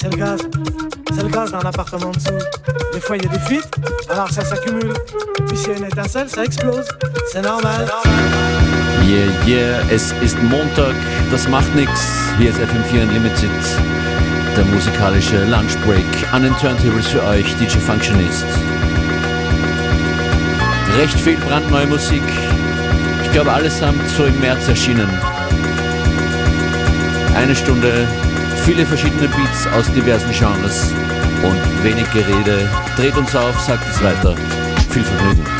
c'est le gaz. C'est le gaz dans l'appartement dessous. Des fois, il y a des fuites, alors ça s'accumule. Puis s'il y a une étincelle, ça explose. C'est normal. Yeah, yeah, es ist Montag, das macht nix. Hier ist FM4 Unlimited, der musikalische Lunchbreak an den Turntables für euch, DJ Functionist. Recht viel brandneue Musik. Ich glaube allesamt so im März erschienen. Eine Stunde, viele verschiedene Beats aus diversen Genres und wenig Gerede. Dreht uns auf, sagt es weiter. Viel Vergnügen.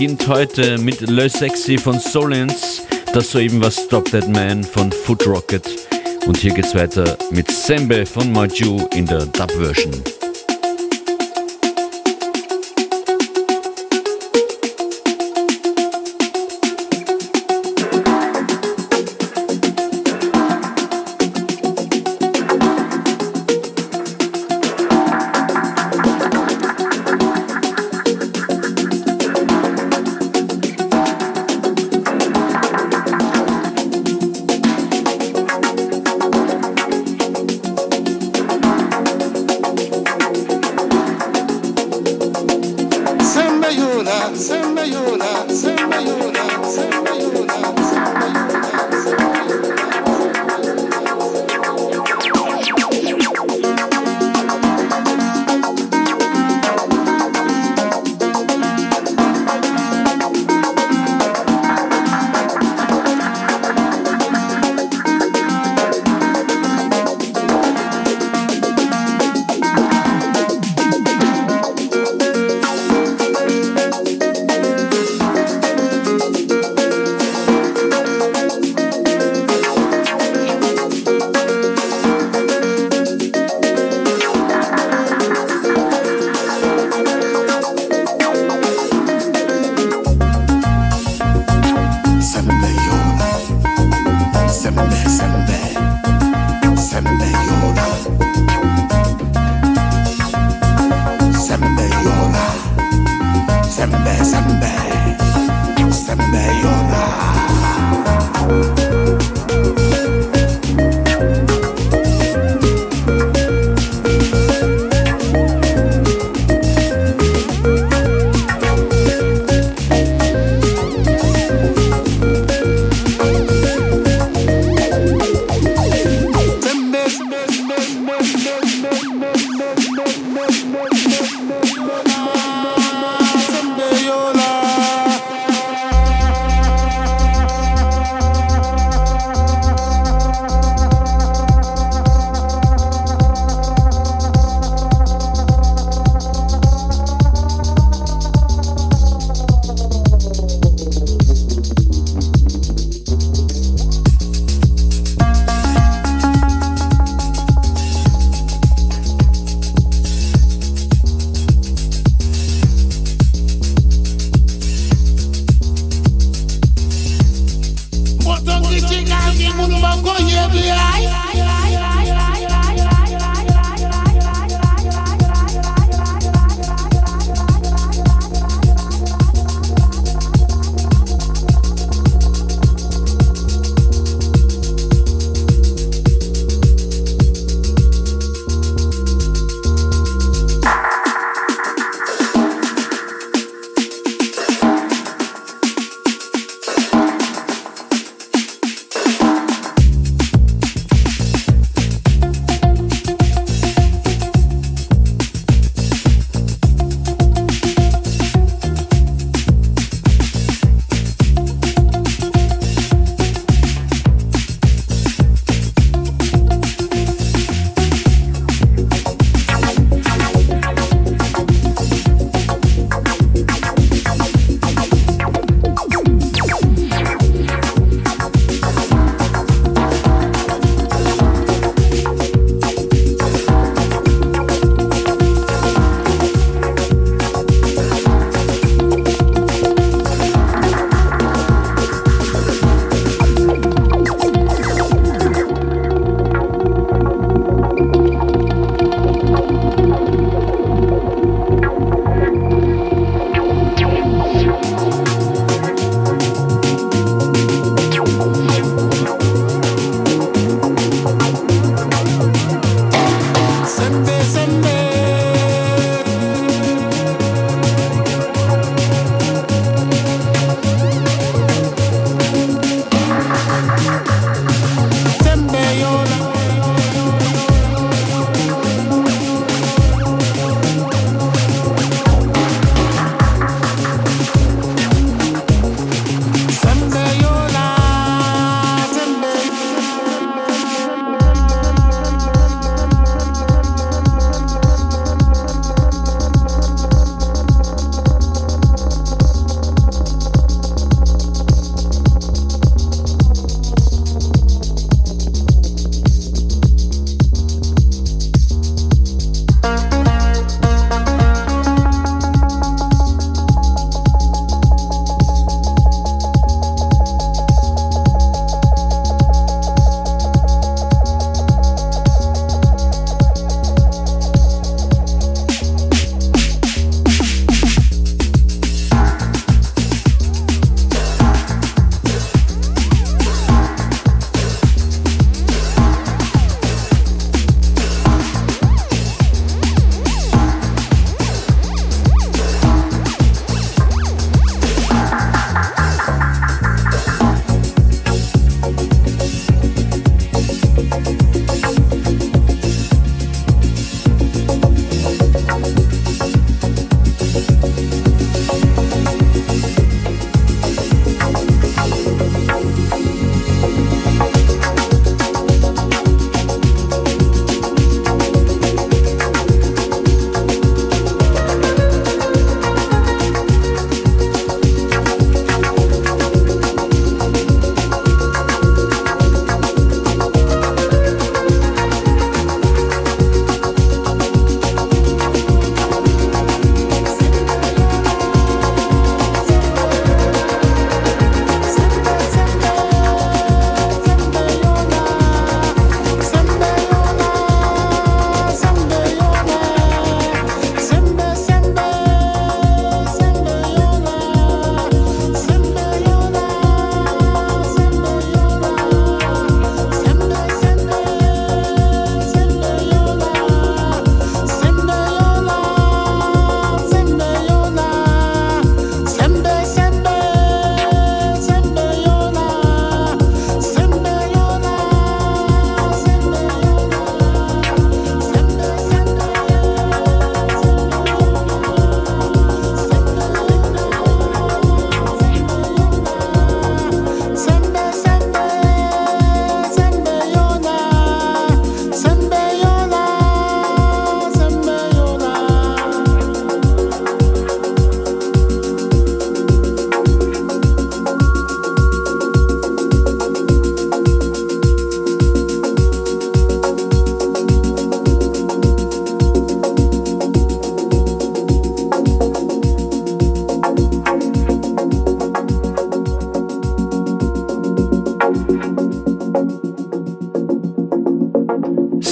Beginnt heute mit Le Sexy von Solens, das soeben war Stop That Man von Foot Rocket. Und hier geht's weiter mit Sembe von Maju in der Dub-Version. Yeah.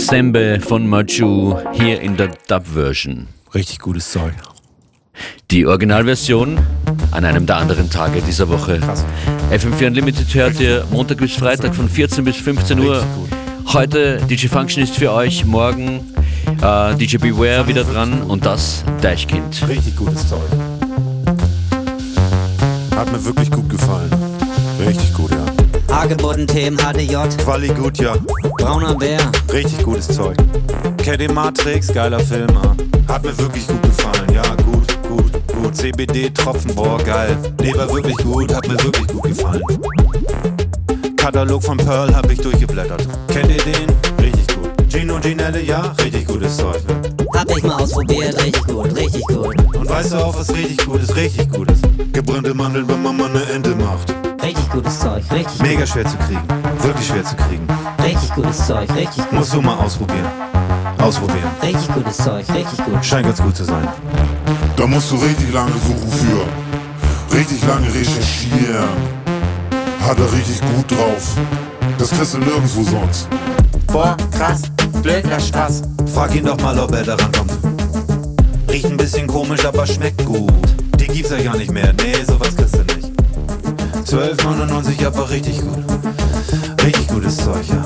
Sembe von Maju hier in der Dub-Version. Richtig gutes Zeug. Die Originalversion an einem der anderen Tage dieser Woche. Krass. FM4 Unlimited hört ihr Montag bis Freitag von 14 bis 15 Uhr. Heute DJ Function ist für euch, morgen äh, DJ Beware wieder dran und das Deichkind. Richtig gutes Zeug. Hat mir wirklich gut gefallen. Richtig gut, ja. Hagebutten-Themen, HDJ, Quali gut, ja. Brauner Bär, Richtig gutes Zeug. KD Matrix, geiler Film. ah. Hat mir wirklich gut gefallen. Ja, gut, gut, gut. CBD, Tropfen, boah, geil. Nee, war wirklich gut, hat mir wirklich gut gefallen. Katalog von Pearl hab ich durchgeblättert. Kennt ihr den? Richtig gut. Gino Ginelle, ja, richtig gutes Zeug. Hab ich mal ausprobiert, richtig gut, richtig gut, Und weißt du auch, was richtig gut ist? Richtig gut ist. Gebrannte Mandeln, wenn Mama eine Ente macht. richtig gutes Zeug, richtig, Mega schwer zu kriegen. Wirklich schwer zu kriegen. richtig gutes Zeug, richtig gut, Musst du mal ausprobieren. Ausprobieren. richtig gutes Zeug, richtig gut, Scheint ganz gut zu sein. Da musst du richtig lange suchen für. Richtig lange recherchieren. Hat er richtig gut drauf. Das kriegst du nirgendwo sonst. Boah, krass, blöder Spaß. Frag ihn doch mal, ob er da rankommt. Riecht ein bisschen komisch, aber schmeckt gut. Die gibt's ja gar nicht mehr. Nee, sowas kriegst du nicht. 12,99 aber richtig gut. Richtig gutes Zeug, ja.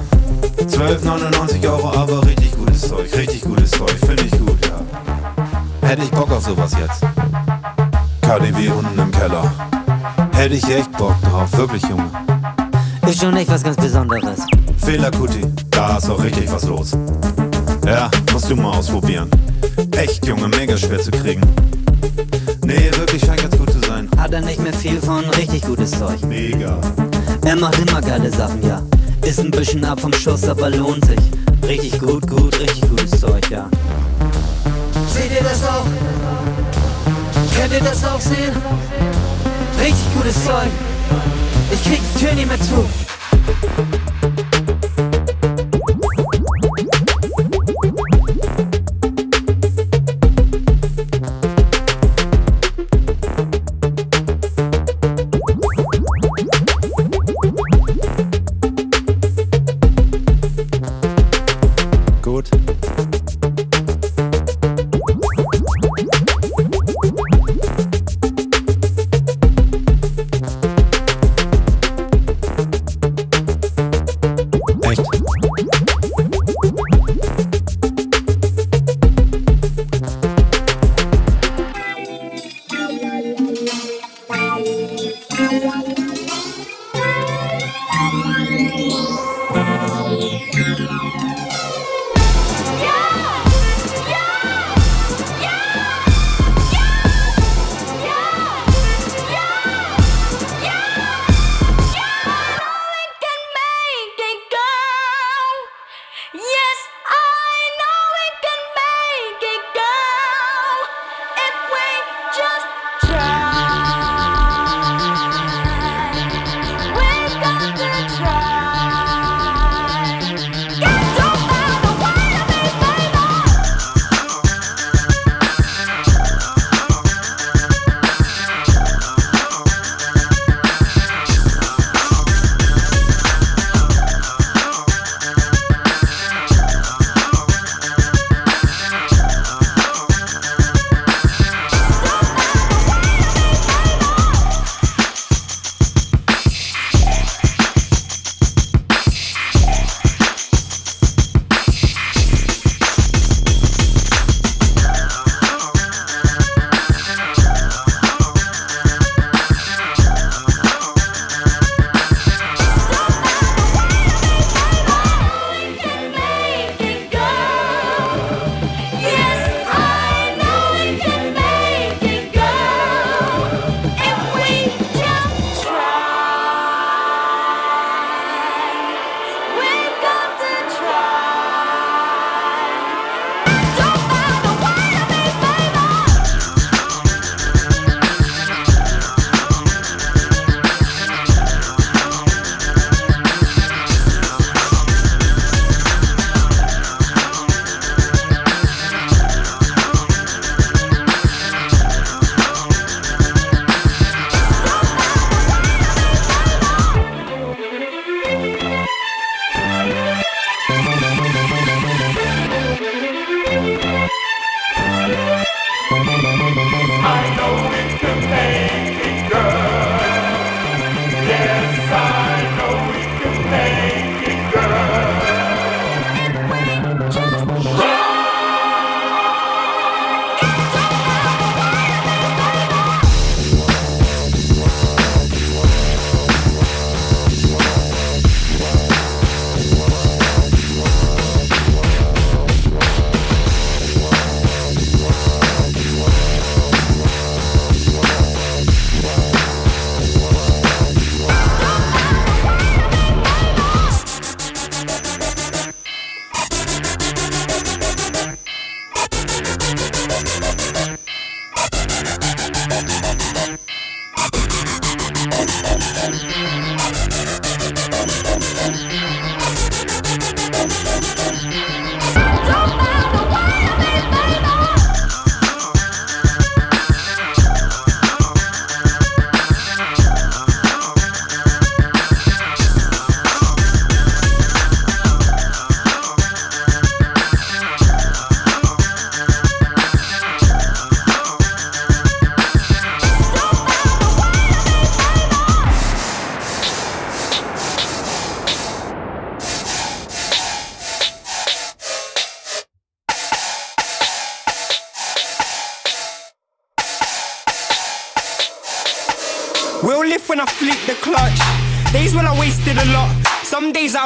12,99 Euro, aber richtig gutes Zeug. Richtig gutes Zeug, finde ich gut, ja. Hätte ich Bock auf sowas jetzt. KDW unten im Keller. Hätte ich echt Bock drauf, wirklich, Junge. ist schon echt was ganz Besonderes. Fehler Kuti, da ist auch richtig was los. Ja, musst du mal ausprobieren. Echt, Junge, mega schwer zu kriegen. Wirklich scheint ganz gut zu sein. Hat er nicht mehr viel von, richtig gutes Zeug. Mega. Er macht immer geile Sachen, ja. Ist ein bisschen ab vom Schuss, aber lohnt sich. Richtig gut, gut, richtig gutes Zeug, ja. Seht ihr das auch? Könnt ihr das auch sehen? Richtig gutes Zeug. Ich krieg die Tür nicht mehr zu.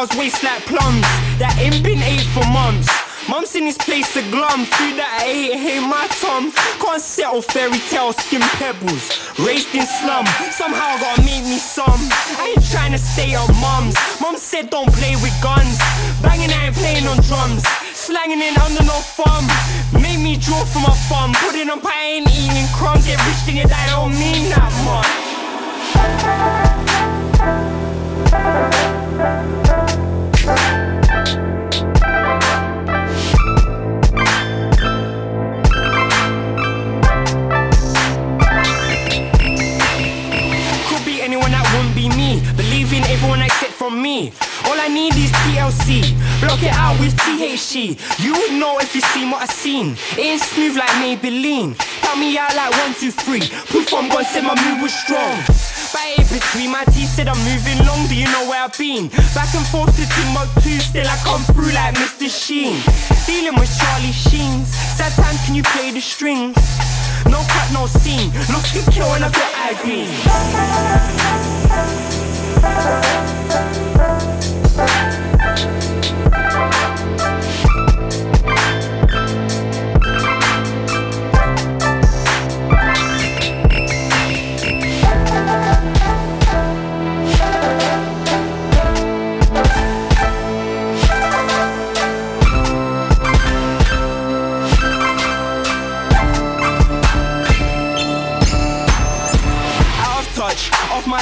Was waste like plums. That ain't been ate for months. Mum's in this place to glum. Food that I ate, hey my Tom. Can't settle fairy tale skin pebbles. Raised in slum. Somehow gotta make me some. I ain't trying to stay on mums. Mum said don't play with guns. Banging, I ain't playing on drums. Slanging it under no thumb. Make me draw from my thumb. Put it on pie, ain't eating crumbs. Get rich, think it, I don't mean that much. From me. All I need is TLC. Block it out with THC. You would know if you seen what I seen. It ain't smooth like Maybelline. Count me out like one, two, three. Proof I'm gone, said my move was strong. But it between my teeth said I'm moving long. Do you know where I've been? Back and forth to Timbuktu, still I come through like Mr. Sheen. Dealing with Charlie Sheens. Sad time, can you play the strings? No cut, no scene. Looks can kill when I got green. Out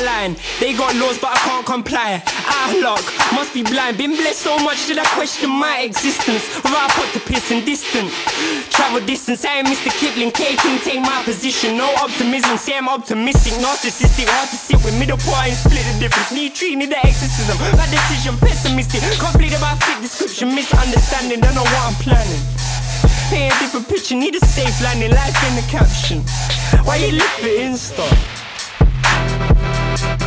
line. They got laws, but I can't comply. Ah, of luck, must be blind. Been blessed so much that I question my existence. Without put to piss and distant. Travel distance, I ain't Mr. Kipling. K can take my position. No optimism, say I'm optimistic. Narcissistic, hard to sit with middle point and split the difference. Need treat, need the exorcism. Bad decision, pessimistic. Complete about fit description, misunderstanding. Don't know what I'm planning. Paint a different picture, need a safe landing, life in the caption. Why you live for Insta? Zwei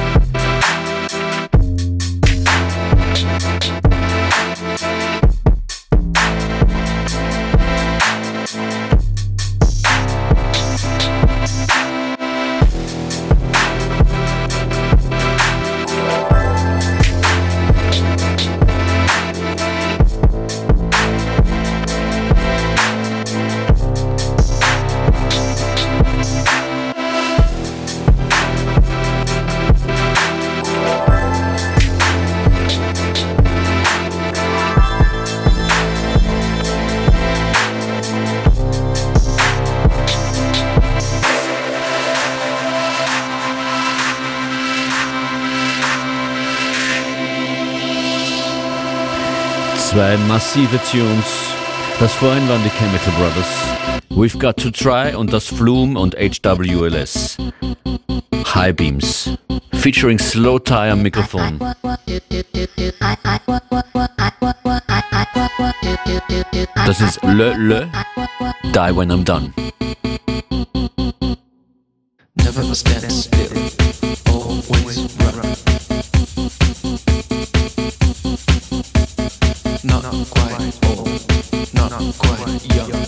massive Tunes. Das vorhin waren die Chemical Brothers. We've Got to Try und das Flume und HWLS. High Beams. Featuring slowthai Microphone. Das ist Le Le. Die When I'm Done. Never always. 乖一样。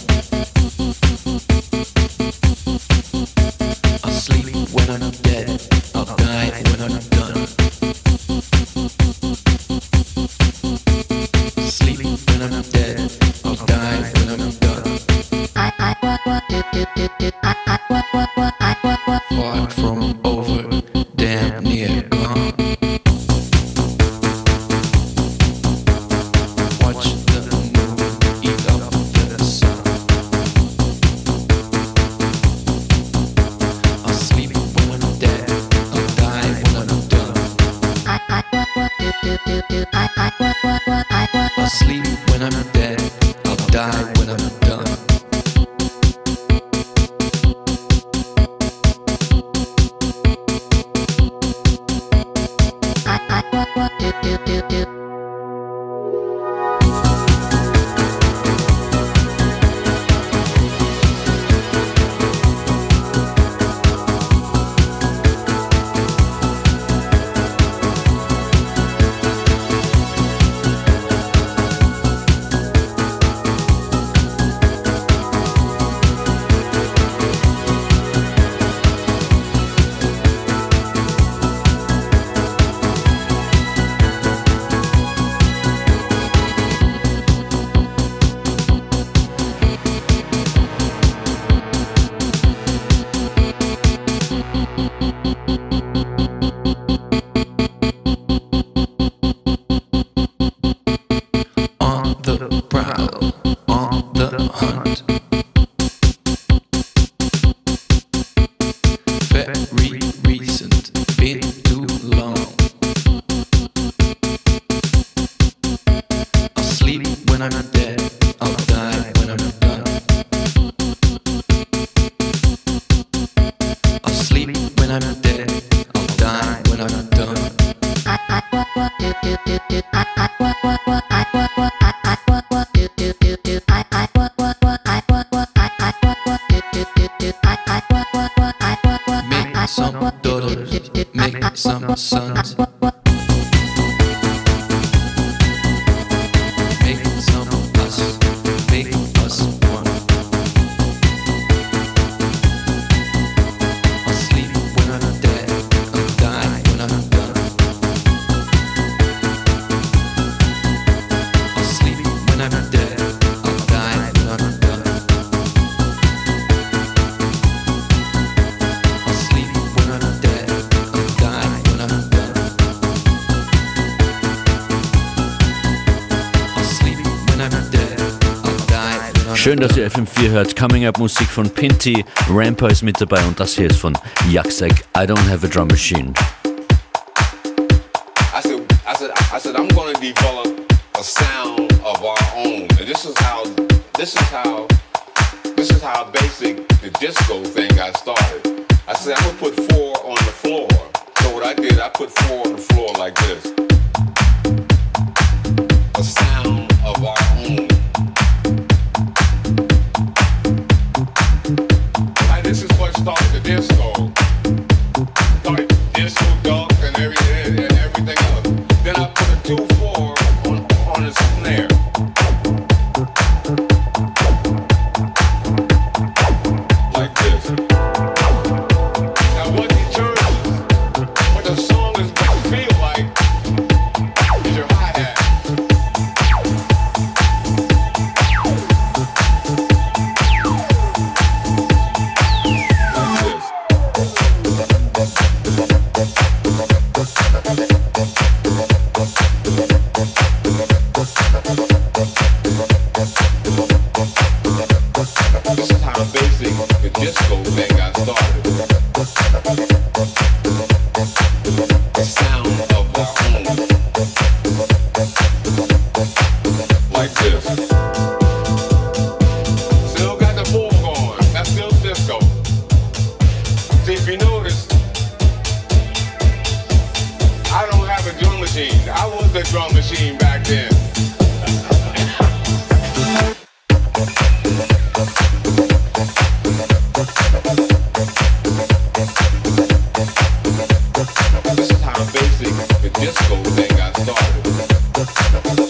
FM4 hört Coming Up Musik von Pinty, Rampa ist mit dabei und das hier ist von Jaksek, I Don't Have a Drum Machine. I said, I said, I said I'm gonna develop a sound of our own. And this is how, this is how, this is how basic the disco thing the basics, the disco thing I started.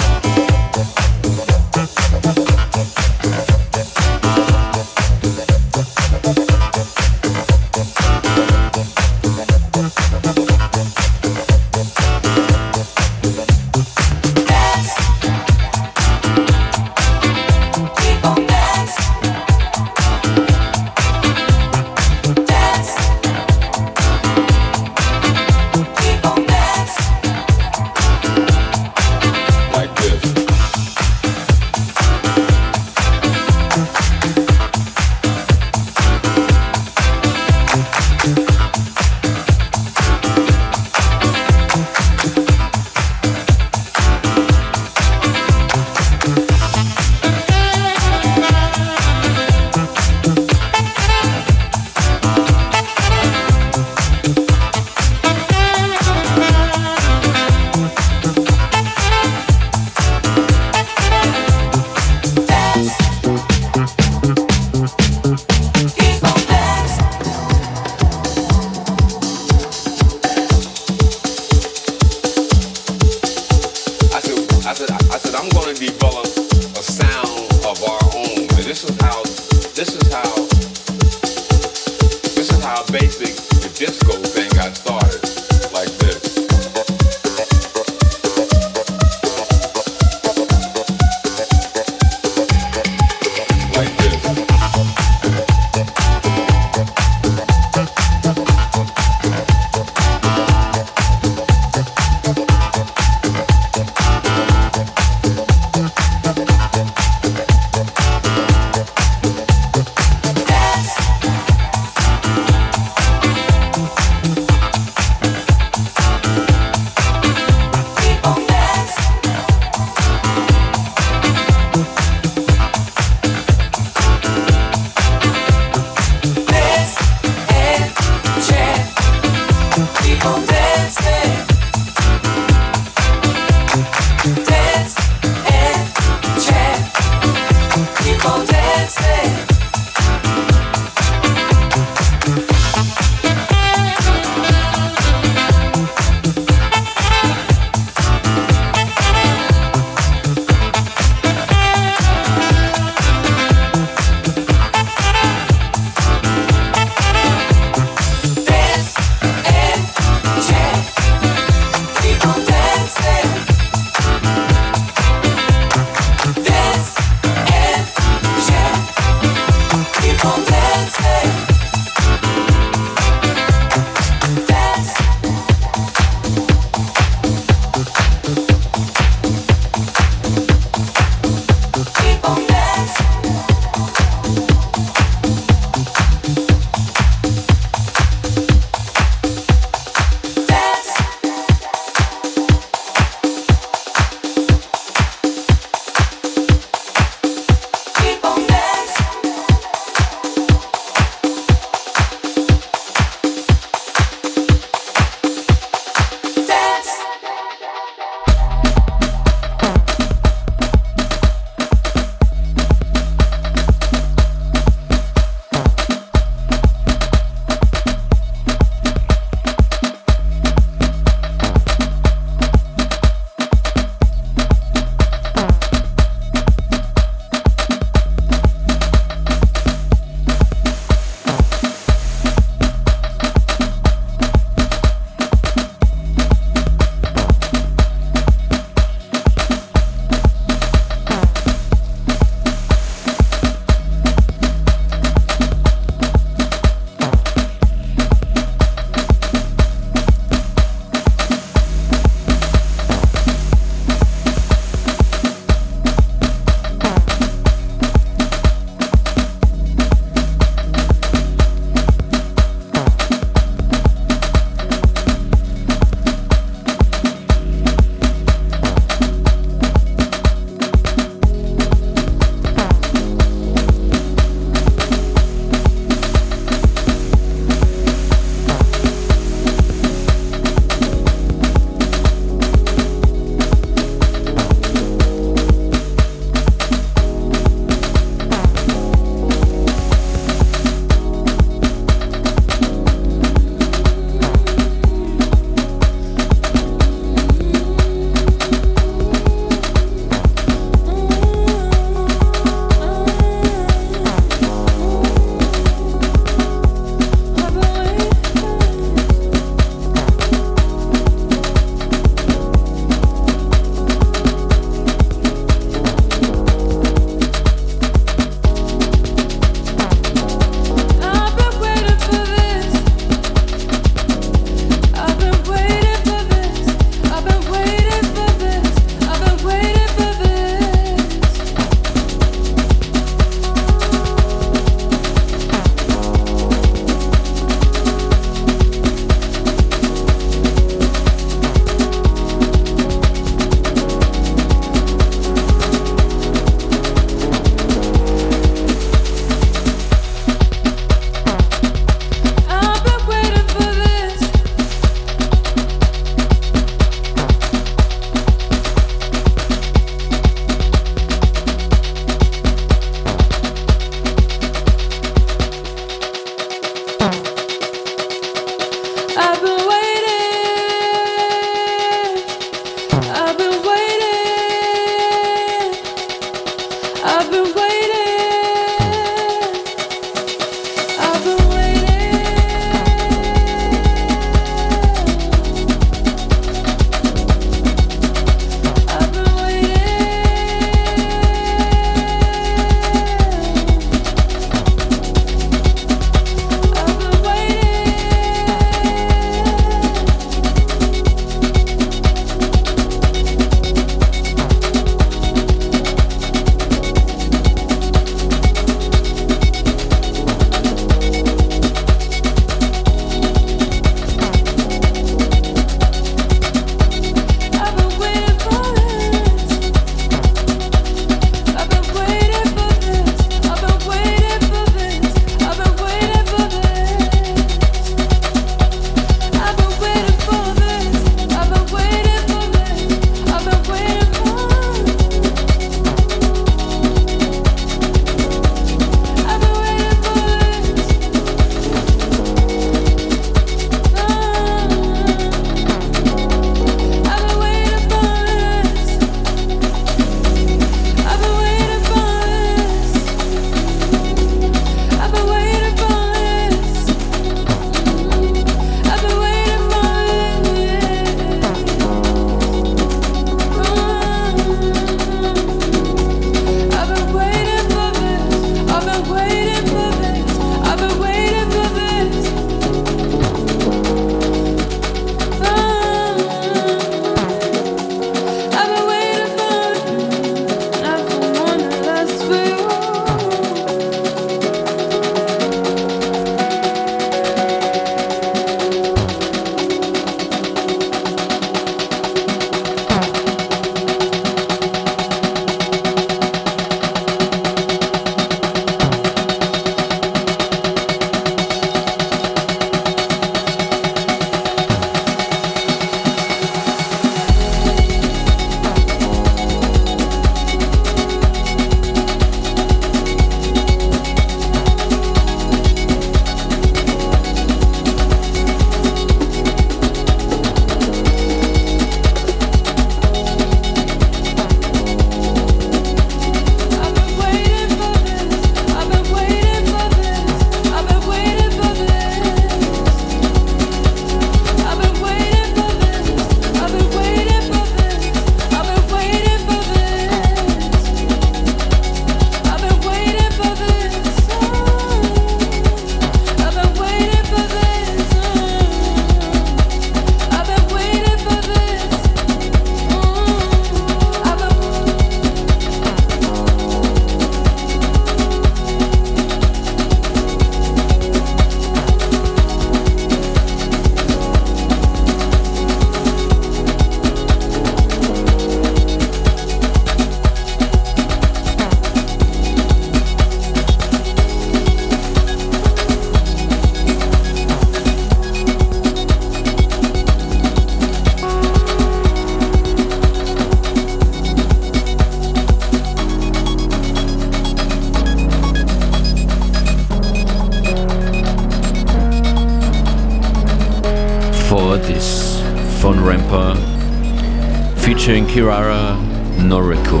Featuring Kirara Noriko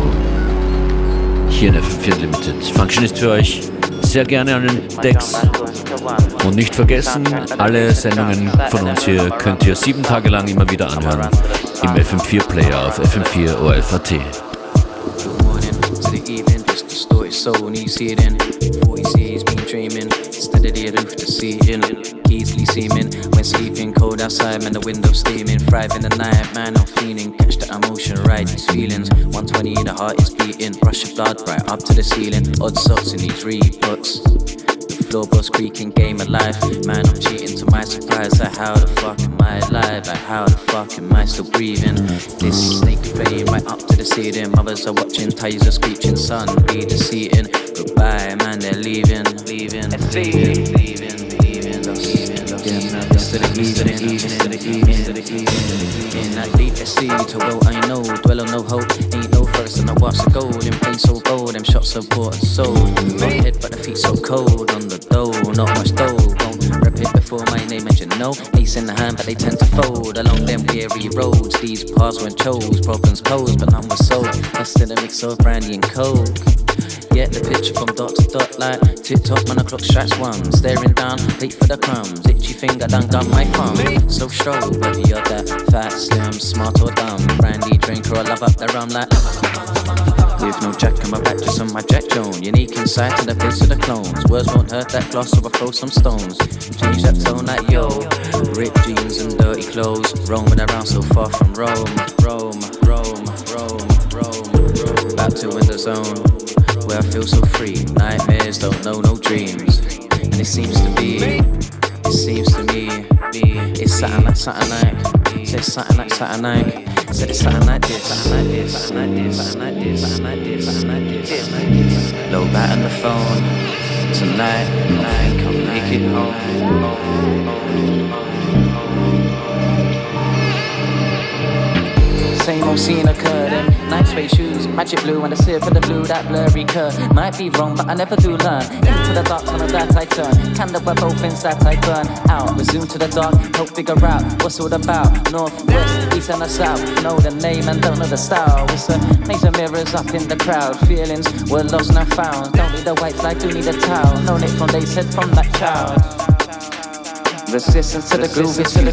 hier in FM4 Limited. Functionist für euch sehr gerne an den Decks und nicht vergessen, alle Sendungen von uns hier könnt ihr sieben Tage lang immer wieder anhören im FM4 Player auf FM4 ORF.at. see it in. Before you see he's been dreaming, instead of the roof to in. Easily seeming when sleeping, cold outside, man, the window steaming. Thrive in the night, man, I'm feeling. Catch the emotion, ride these feelings. 120, the heart is beating. Rush of blood right up to the ceiling. Odd socks in these Reeboks. Floorboards creaking, game of life. Man, I'm cheating to my surprise. Like, how the fuck am I alive? Like, how the fuck am I still breathing? This snake flame right up to the ceiling. Mothers are watching, tires are screeching, sun be deceiving. Goodbye, man, they're leaving, leaving, leaving, leaving, In that deep sea, to well I know, dwell no hope, ain't no first I watch the gold, in pain so bold, them shots so bought and sold. My head, but the feet so cold on the dough, not much dough. Won't it before my name, you know. Ace in the hand, but they tend to fold along them weary roads. These paths weren't chose, problems posed, but none were solved. That's still a mix of brandy and coke. Get the picture from dot to dot like tick tock when the clock strikes one. Staring down, late for the crumbs. Itchy finger done gun my thumb. So stroll, whether you're that fat, slim, smart or dumb. Brandy drinker or love up the rum like. With no jack on my back, just on my Jack Jones. Unique insight to the face of the clones. Words won't hurt that gloss, so I throw some stones. Change that tone like yo. Ripped jeans and dirty clothes. Roaming around so far from Rome. Rome, Rome, Rome, Rome, Rome. Back to in the zone where I feel so free. Nightmares don't know no dreams. And it seems to be, it seems to me, it's something like something like, something like something. Said it's something like this, like this, something like this, like. Low bat on the phone tonight. I I'll make it home. Same old scene occurred night suede shoes, magic blue, and the sip of the blue that blurry curve. Might be wrong, but I never do learn. Into the dark tunnel that I turn, candle by both ends that I burn out. Resume to the dark, help figure out what's all about. North, west, east, and the south. Know the name and don't know the style. It's a maze of mirrors up in the crowd. Feelings were lost, now found. Don't need a white flag, do need a towel. No need from they said from that child. Resistance to the groove, to the